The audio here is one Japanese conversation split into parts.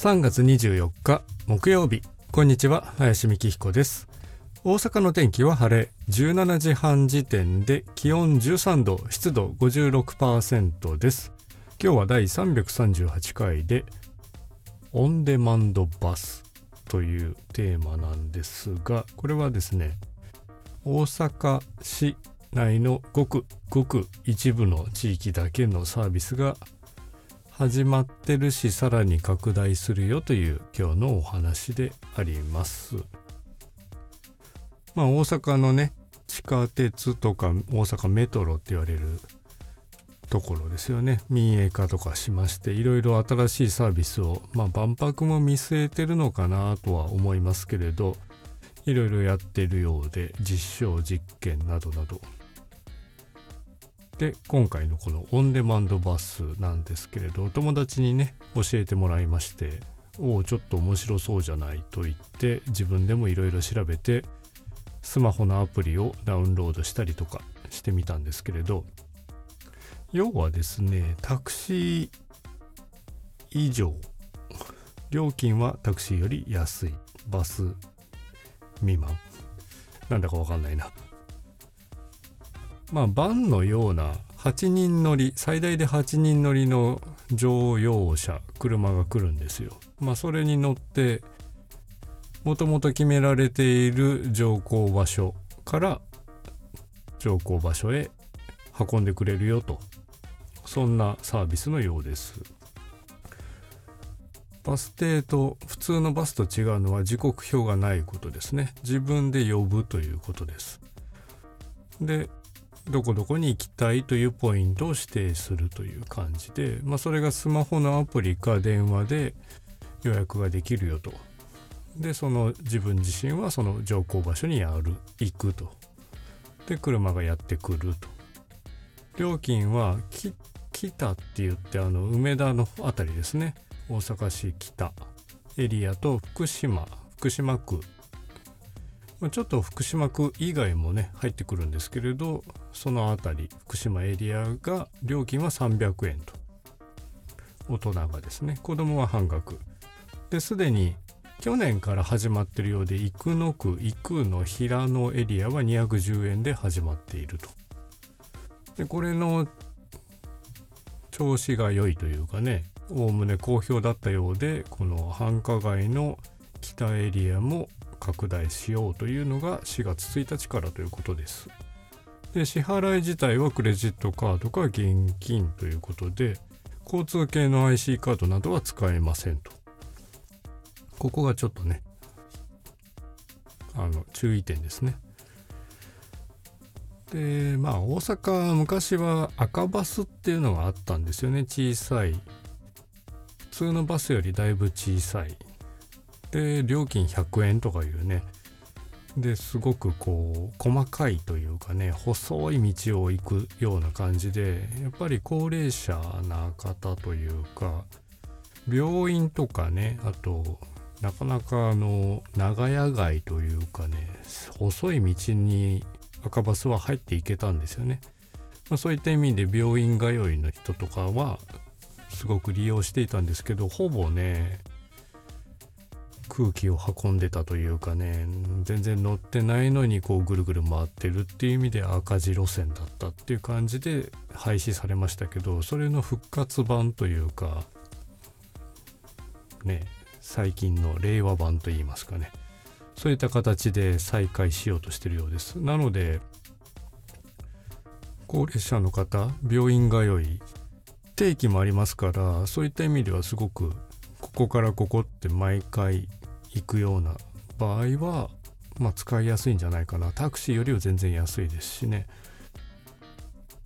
3月24日木曜日。こんにちは林美希彦です。大阪の天気は晴れ。17時半時点で気温13度湿度56%です。今日は第338回でオンデマンドバスというテーマなんですがこれはですね大阪市内のごくごく一部の地域だけのサービスが始まってるしさらに拡大するよという今日のお話であります。まあ大阪のね地下鉄とか大阪メトロって言われるところですよね民営化とかしましていろいろ新しいサービスをまあ万博も見据えてるのかなとは思いますけれどいろいろやってるようで実証実験などなどで今回のこのオンデマンドバスなんですけれどお友達にね教えてもらいましておおちょっと面白そうじゃないと言って自分でもいろいろ調べてスマホのアプリをダウンロードしたりとかしてみたんですけれど要はですねタクシー以上料金はタクシーより安い。バス未満。なんだかわかんないな。まあバンのような8人乗り最大で8人乗りの乗用車車が来るんですよ。まあそれに乗ってもともと決められている乗降場所から乗降場所へ運んでくれるよと。そんなサービスのようです。バス停と普通のバスと違うのは時刻表がないことですね。自分で呼ぶということです。でどこどこに行きたいというポイントを指定するという感じで、まあ、それがスマホのアプリか電話で予約ができるよと。でその自分自身はその乗降場所にやる行くと。で車がやってくると。料金は北って言ってあの梅田の辺りですね。大阪市北。エリアと福島。福島区。ちょっと福島区以外もね入ってくるんですけれどその辺り福島エリアが料金は300円と。大人がですね。子供は半額。ですでに去年から始まってるようで生野区生野平野エリアは210円で始まっていると。でこれの調子が良いというかねおおむね好評だったようでこの繁華街の北エリアも拡大しようというのが4月1日からということです。で支払い自体はクレジットカードか現金ということで交通系の IC カードなどは使えませんと。ここがちょっとねあの注意点ですねでまあ大阪昔は赤バスっていうのがあったんですよね小さい普通のバスよりだいぶ小さいで料金100円とかいうね。ですごくこう細かいというかね細い道を行くような感じでやっぱり高齢者な方というか病院とかねあとなかなかあの長屋街というかね細い道に赤バスは入っていけたんですよね、まあ、そういった意味で病院通いの人とかはすごく利用していたんですけどほぼね空気を運んでたというかね全然乗ってないのにこうぐるぐる回ってるっていう意味で赤字路線だったっていう感じで廃止されましたけどそれの復活版というかね最近の令和版といいますかね。そういった形で再開しようとしてるようです。なので高齢者の方病院通い定期もありますからそういった意味ではすごくここからここって毎回行くような場合はまあ使いやすいんじゃないかな。タクシーよりは全然安いですしね。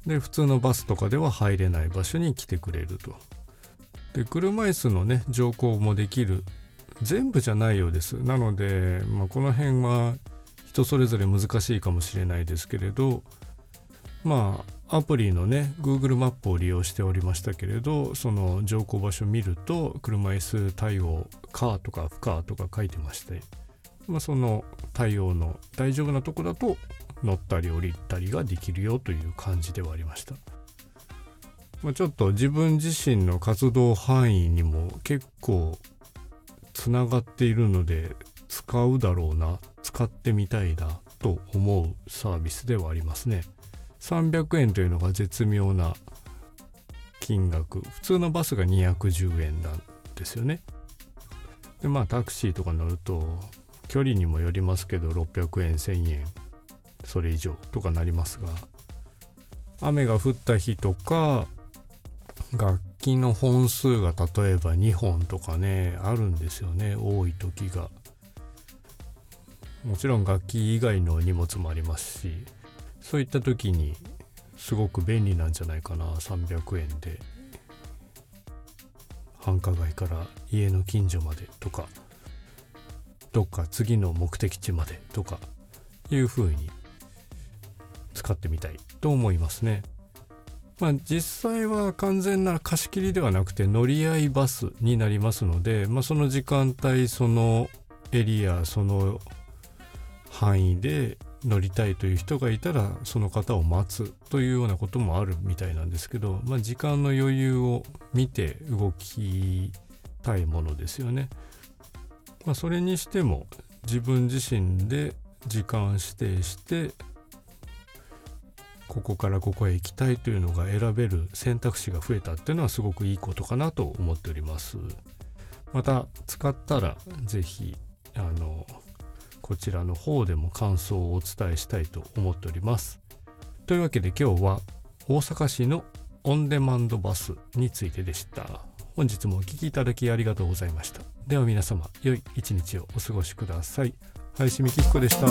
で普通のバスとかでは入れない場所に来てくれると。で車椅子のね乗降もできる。全部じゃないようです。なので、まあ、この辺は人それぞれ難しいかもしれないですけれどまあアプリのね Google マップを利用しておりましたけれどその乗降場所見ると車椅子対応カーとか不可とか書いてまして、まあ、その対応の大丈夫なとこだと乗ったり降りたりができるよという感じではありました。まあ、ちょっと自分自身の活動範囲にも結構つながっているので使うだろうな使ってみたいなと思うサービスではありますね300円というのが絶妙な金額。普通のバスが210円なんですよね。でまあタクシーとか乗ると距離にもよりますけど600円1000円それ以上とかなりますが。雨が降った日とか楽器の本数が例えば2本とかねあるんですよね。多い時が。もちろん楽器以外の荷物もありますし。そういった時にすごく便利なんじゃないかな300円で繁華街から家の近所までとかどっか次の目的地までとかいう風に使ってみたいと思いますね。まあ、実際は完全な貸し切りではなくて乗り合いバスになりますので、まあ、その時間帯そのエリアその範囲で乗りたいという人がいたらその方を待つというようなこともあるみたいなんですけど、まあ、時間の余裕を見て動きたいものですよね。まあ、それにしても自分自身で時間指定してここからここへ行きたいというのが選べる選択肢が増えたっていうのはすごくいいことかなと思っております。また使ったら是非あのこちらの方でも感想をお伝えしたいと思っております。というわけで今日は大阪市のオンデマンドバスについてでした。本日もお聴きいただきありがとうございました。では皆様、良い一日をお過ごしください。林美希彦でした。